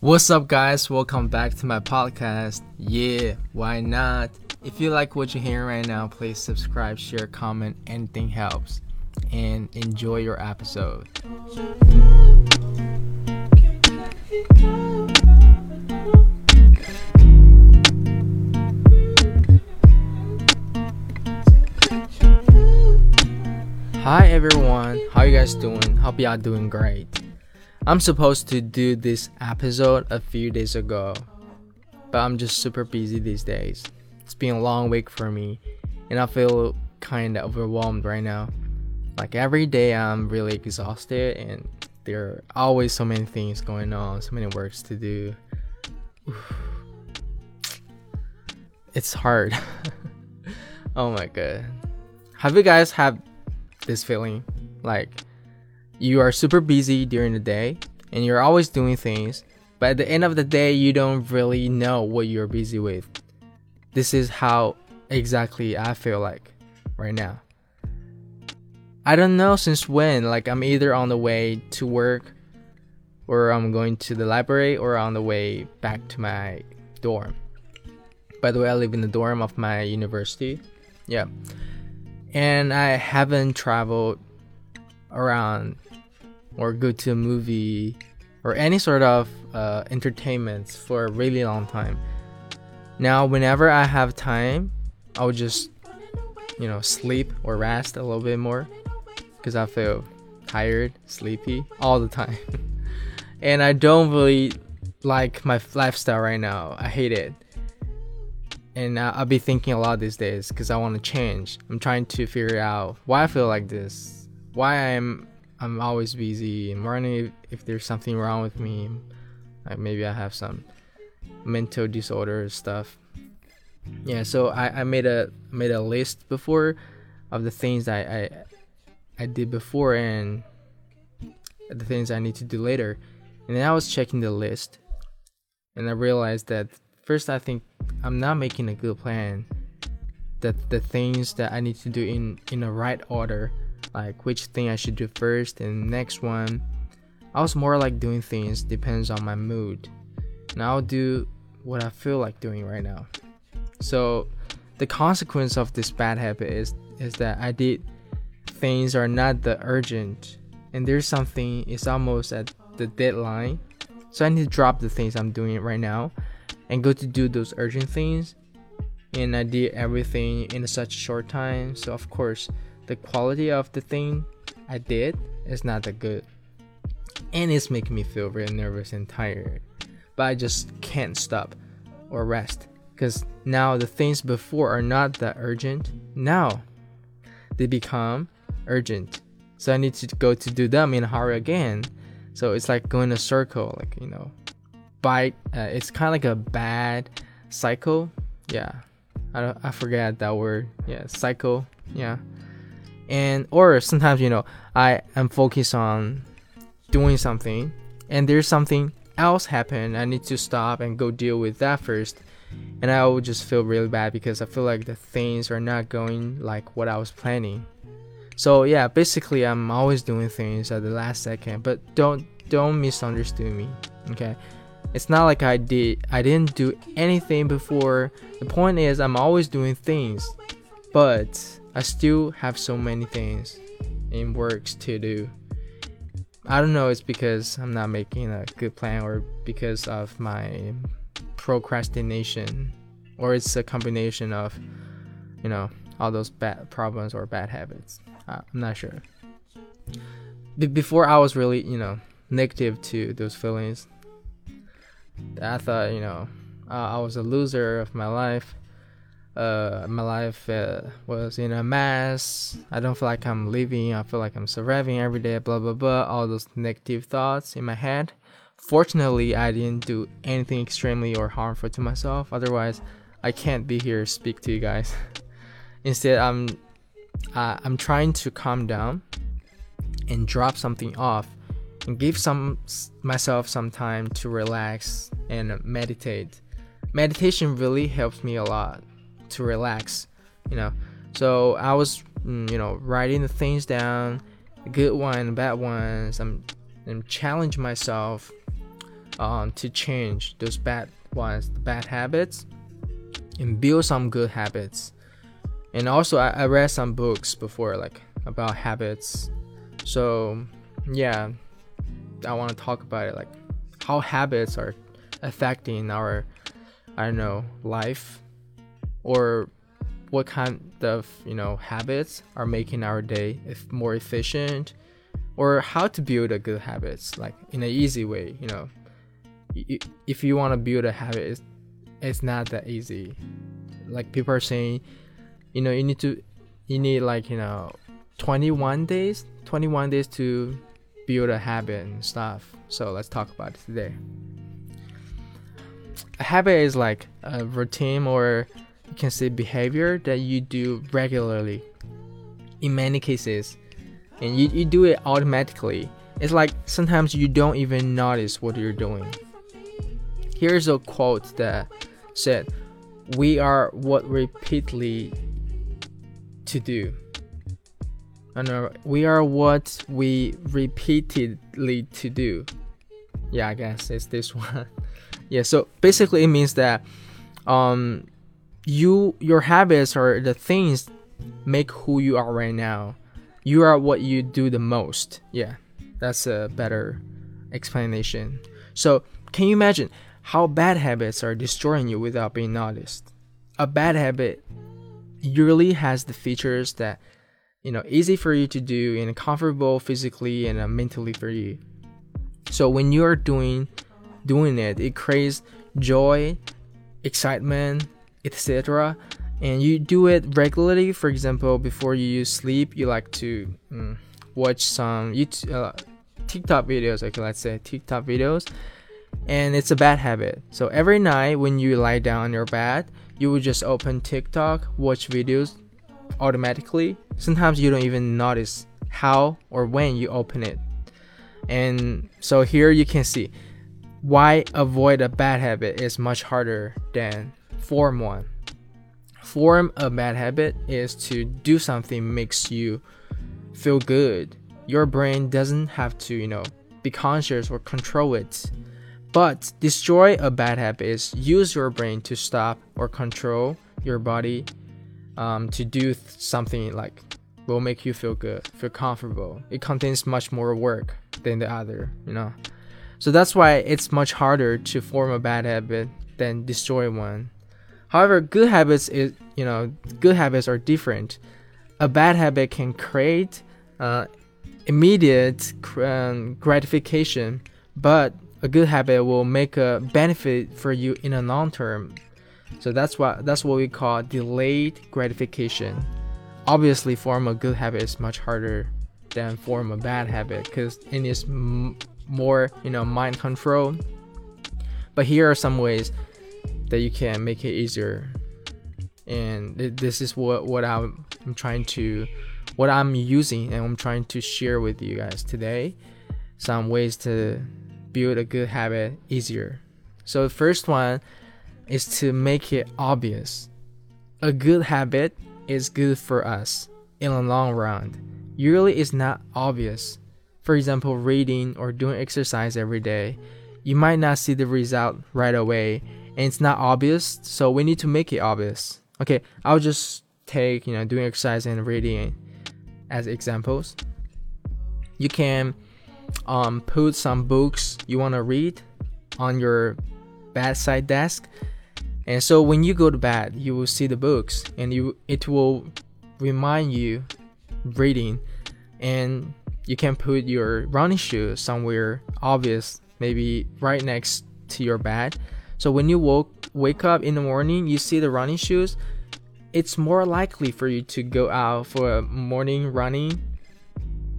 What's up, guys? Welcome back to my podcast. Yeah, why not? If you like what you're hearing right now, please subscribe, share, comment, anything helps. And enjoy your episode. Hi everyone, how you guys doing? Hope y'all doing great. I'm supposed to do this episode a few days ago, but I'm just super busy these days. It's been a long week for me, and I feel kind of overwhelmed right now. Like every day, I'm really exhausted, and there are always so many things going on, so many works to do. It's hard. oh my god. Have you guys had this feeling like you are super busy during the day and you're always doing things, but at the end of the day, you don't really know what you're busy with. This is how exactly I feel like right now. I don't know since when, like, I'm either on the way to work, or I'm going to the library, or on the way back to my dorm. By the way, I live in the dorm of my university. Yeah. And I haven't traveled around or go to a movie or any sort of uh, entertainment for a really long time. Now, whenever I have time, I'll just, you know, sleep or rest a little bit more because I feel tired, sleepy all the time. and I don't really like my lifestyle right now. I hate it. And I'll be thinking a lot these days because I want to change. I'm trying to figure out why I feel like this, why I'm I'm always busy. I'm wondering if, if there's something wrong with me. Like maybe I have some mental disorder stuff. Yeah, so I, I made a made a list before of the things I, I I did before and the things I need to do later. And then I was checking the list and I realized that first I think I'm not making a good plan. That the things that I need to do in in the right order like which thing I should do first and next one. I was more like doing things depends on my mood. And I'll do what I feel like doing right now. So the consequence of this bad habit is is that I did things are not the urgent and there's something is almost at the deadline. So I need to drop the things I'm doing right now and go to do those urgent things. And I did everything in such a short time. So of course the quality of the thing I did is not that good. And it's making me feel very nervous and tired. But I just can't stop or rest. Because now the things before are not that urgent. Now they become urgent. So I need to go to do them in a hurry again. So it's like going a circle, like, you know, bite. Uh, it's kind of like a bad cycle. Yeah. I, I forget that word. Yeah, cycle. Yeah and or sometimes you know i am focused on doing something and there's something else happen i need to stop and go deal with that first. And i will just feel really bad because i feel like the things are not going like what i was planning. So yeah basically i'm always doing things at the last second but don't don't misunderstand me okay? It's not like i did i didn't do anything before. The point is i'm always doing things but I still have so many things in works to do. I don't know it's because I'm not making a good plan or because of my procrastination or it's a combination of you know all those bad problems or bad habits. Uh, I'm not sure. Be- before I was really, you know, negative to those feelings. I thought, you know, uh, I was a loser of my life uh, my life uh, was in a mess. I don't feel like I'm living. I feel like I'm surviving every day. Blah blah blah. All those negative thoughts in my head. Fortunately, I didn't do anything extremely or harmful to myself. Otherwise, I can't be here speak to you guys. Instead, I'm uh, I'm trying to calm down and drop something off and give some myself some time to relax and meditate. Meditation really helps me a lot to relax, you know. So I was, mm, you know, writing the things down, the good one, bad ones. I'm, I'm challenge myself um, to change those bad ones, the bad habits, and build some good habits. And also, I, I read some books before, like about habits. So, yeah, I want to talk about it, like how habits are affecting our, I don't know, life, or what kind of you know habits are making our day if more efficient or how to build a good habits like in an easy way you know? If you want to build a habit it's, it's not that easy. Like people are saying you know you need to you need like you know 21 days 21 days to build a habit and stuff. So let's talk about it today. A habit is like a routine or you can say behavior that you do regularly in many cases. And you, you do it automatically. It's like sometimes you don't even notice what you're doing. Here's a quote that said we are what repeatedly to do. And uh, we are what we repeatedly to do. Yeah i guess it's this one. Yeah so basically it means that um you your habits are the things make who you are right now. You are what you do the most. Yeah, that's a better explanation. So, can you imagine how bad habits are destroying you without being noticed? A bad habit usually has the features that you know easy for you to do and comfortable physically and uh, mentally for you. So when you are doing doing it, it creates joy, excitement, etc. And you do it regularly. For example, before you sleep, you like to mm, watch some YouTube, uh, TikTok videos. Okay, let's say TikTok videos, and it's a bad habit. So every night when you lie down on your bed, you will just open TikTok, watch videos automatically. Sometimes you don't even notice how or when you open it. And so here you can see why avoid a bad habit is much harder than form one. Form a bad habit is to do something makes you feel good. Your brain doesn't have to, you know, be conscious or control it. But destroy a bad habit is use your brain to stop or control your body um, to do th- something like will make you feel good, feel comfortable. It contains much more work than the other, you know. So that's why it's much harder to form a bad habit than destroy one. However, good habits is you know good habits are different. A bad habit can create uh, immediate um, gratification, but a good habit will make a benefit for you in the long term. So that's what that's what we call delayed gratification. Obviously, form a good habit is much harder than form a bad habit because it is more you know mind control. But here are some ways that you can make it easier. And this is what what I'm, I'm trying to what I'm using and I'm trying to share with you guys today. Some ways to build a good habit easier. So the first one is to make it obvious. A good habit is good for us in the long run. Usually it's not obvious. For example reading or doing exercise every day you might not see the result right away and it's not obvious, so we need to make it obvious. Okay, I'll just take you know doing exercise and reading as examples. You can um, put some books you want to read on your bedside desk, and so when you go to bed, you will see the books, and you it will remind you reading, and you can put your running shoes somewhere obvious, maybe right next to your bed so when you woke wake up in the morning, you see the running shoes, it's more likely for you to go out for a morning running.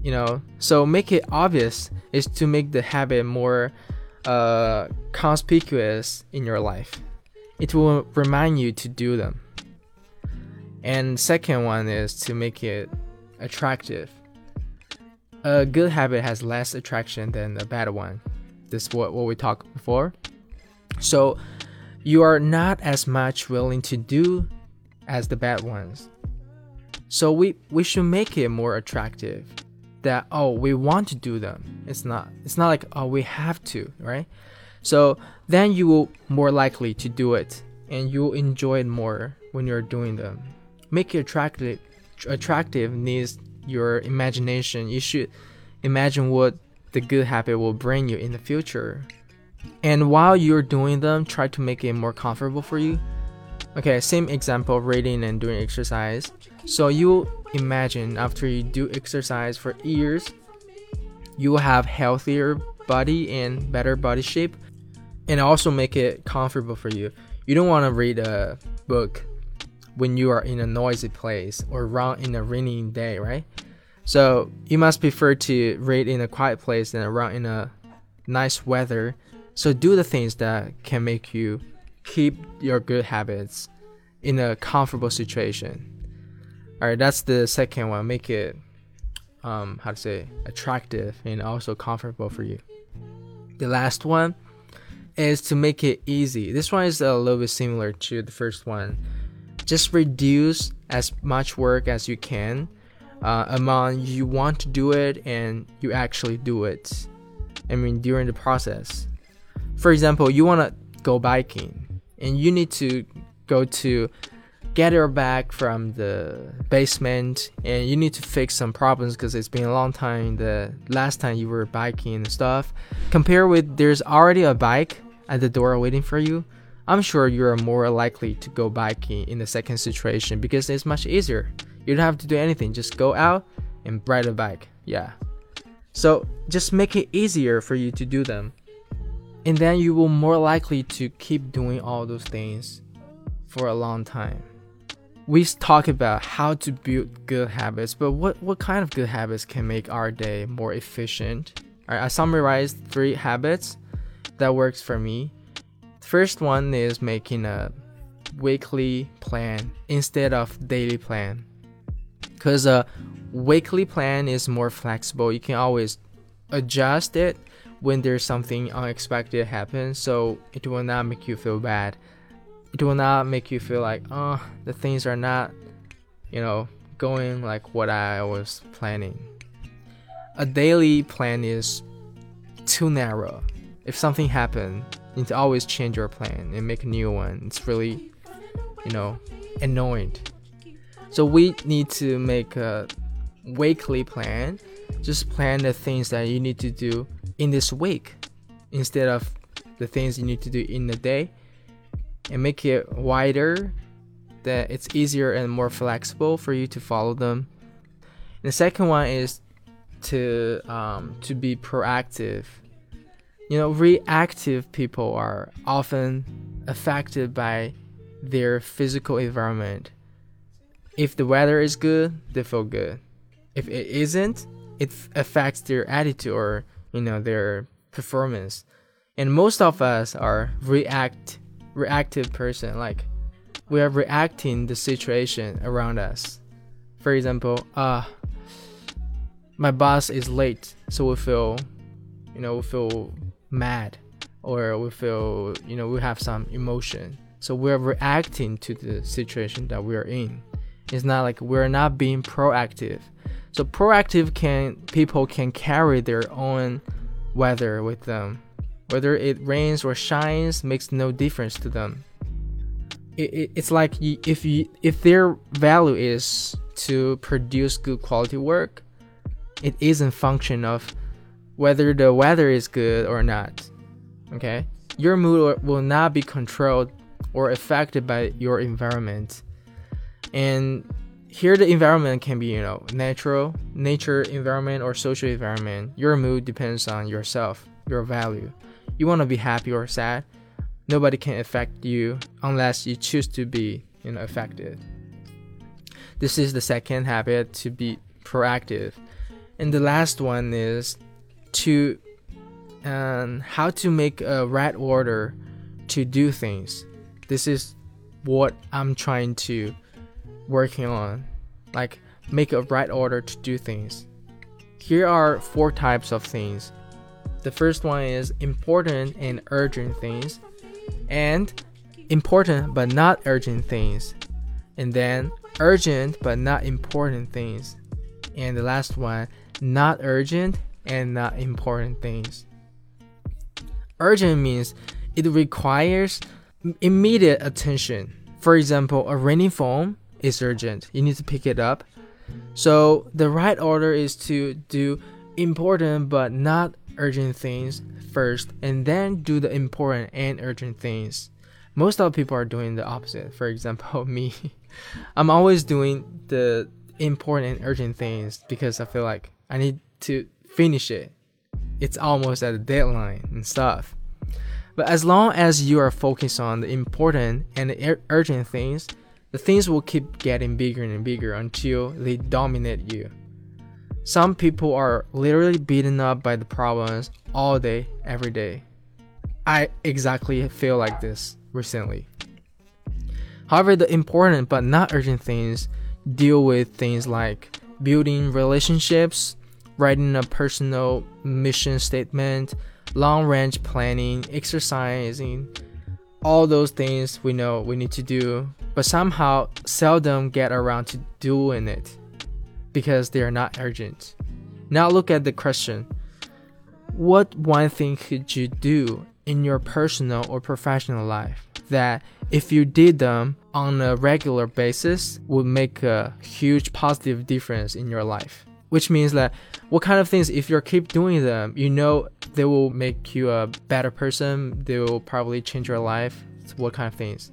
You know, so make it obvious is to make the habit more uh, conspicuous in your life. It will remind you to do them. And second one is to make it attractive. A good habit has less attraction than a bad one. This is what, what we talked before. So you are not as much willing to do as the bad ones. So we we should make it more attractive that oh we want to do them. It's not it's not like oh we have to, right? So then you will more likely to do it and you'll enjoy it more when you're doing them. Make it attractive attractive needs your imagination. You should imagine what the good habit will bring you in the future. And while you're doing them, try to make it more comfortable for you. Okay, same example reading and doing exercise. So you imagine after you do exercise for years, you will have healthier body and better body shape and also make it comfortable for you. You don't want to read a book when you are in a noisy place or run in a rainy day, right? So you must prefer to read in a quiet place than run in a nice weather. So do the things that can make you keep your good habits in a comfortable situation. All right, that's the second one. Make it um, how to say attractive and also comfortable for you. The last one is to make it easy. This one is a little bit similar to the first one. Just reduce as much work as you can uh, among you want to do it and you actually do it. I mean, during the process. For example, you want to go biking and you need to go to get your back from the basement and you need to fix some problems because it's been a long time the last time you were biking and stuff compare with there's already a bike at the door waiting for you i'm sure you're more likely to go biking in the second situation because it's much easier you don't have to do anything just go out and ride a bike yeah so just make it easier for you to do them and then you will more likely to keep doing all those things for a long time we talk about how to build good habits, but what, what kind of good habits can make our day more efficient? I summarized three habits that works for me. First one is making a weekly plan instead of daily plan. Cause a uh, weekly plan is more flexible. You can always adjust it when there's something unexpected happens, so it will not make you feel bad. It will not make you feel like oh the things are not you know going like what i was planning. A daily plan is too narrow. If something happened you need to always change your plan and make a new one. It's really you know annoying so we need to make a weekly plan just plan the things that you need to do in this week instead of the things you need to do in the day and make it wider that it's easier and more flexible for you to follow them. And the second one is to um, to be proactive. You know, reactive people are often affected by their physical environment. If the weather is good, they feel good. If it isn't, it affects their attitude or you know their performance. And most of us are react reactive person like we are reacting the situation around us for example uh my boss is late so we feel you know we feel mad or we feel you know we have some emotion so we're reacting to the situation that we're in it's not like we're not being proactive so proactive can people can carry their own weather with them whether it rains or shines makes no difference to them. It, it, it's like if you if their value is to produce good quality work, it isn't function of whether the weather is good or not. Okay, your mood will not be controlled or affected by your environment, and here the environment can be you know natural nature environment or social environment your mood depends on yourself your value you want to be happy or sad, nobody can affect you unless you choose to be, you know, affected. This is the second habit to be proactive. And the last one is to um, how to make a right order to do things. This is what I'm trying to working on. Like make a right order to do things. Here are four types of things the first one is important and urgent things, and important but not urgent things, and then urgent but not important things, and the last one, not urgent and not important things. Urgent means it requires immediate attention. For example, a raining phone is urgent. You need to pick it up. So the right order is to do important but not urgent things first and then do the important and urgent things. Most of the people are doing the opposite. For example, me. I'm always doing the important and urgent things because I feel like I need to finish it. It's almost at a deadline and stuff. But as long as you are focused on the important and the urgent things, the things will keep getting bigger and bigger until they dominate you. Some people are literally beaten up by the problems all day, every day. I exactly feel like this recently. However, the important but not urgent things deal with things like building relationships, writing a personal mission statement, long range planning, exercising, all those things we know we need to do, but somehow seldom get around to doing it because they are not urgent. Now look at the question What one thing could you do in your personal or professional life that if you did them on a regular basis would make a huge positive difference in your life? Which means that what kind of things if you keep doing them you know they will make you a better person they will probably change your life. So what kind of things?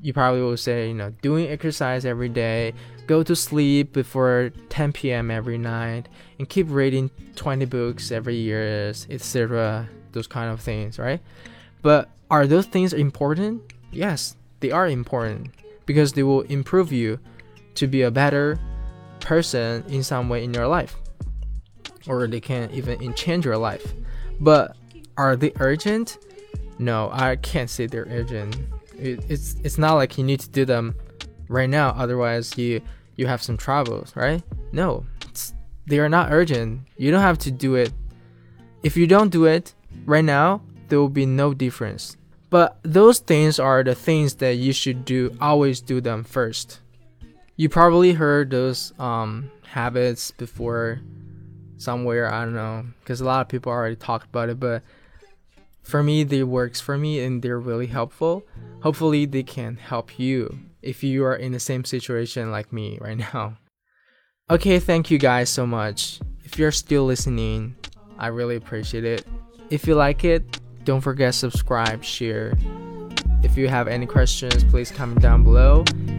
You probably will say you know doing exercise every day go to sleep before 10 p.m every night and keep reading 20 books every year etc those kind of things right? But are those things important? Yes they are important because they will improve you to be a better person in some way in your life or they can even change your life. But are they urgent? No i can't say they're urgent. It, it's it's not like you need to do them right now otherwise you you have some troubles right? No they are not urgent. You don't have to do it. If you don't do it right now there will be no difference. But those things are the things that you should do always do them first you probably heard those um, habits before somewhere i don't know because a lot of people already talked about it but for me they works for me and they're really helpful. Hopefully they can help you if you are in the same situation like me right now. Okay thank you guys so much. If you're still listening i really appreciate it. If you like it don't forget subscribe share. If you have any questions please comment down below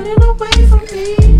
running away from me.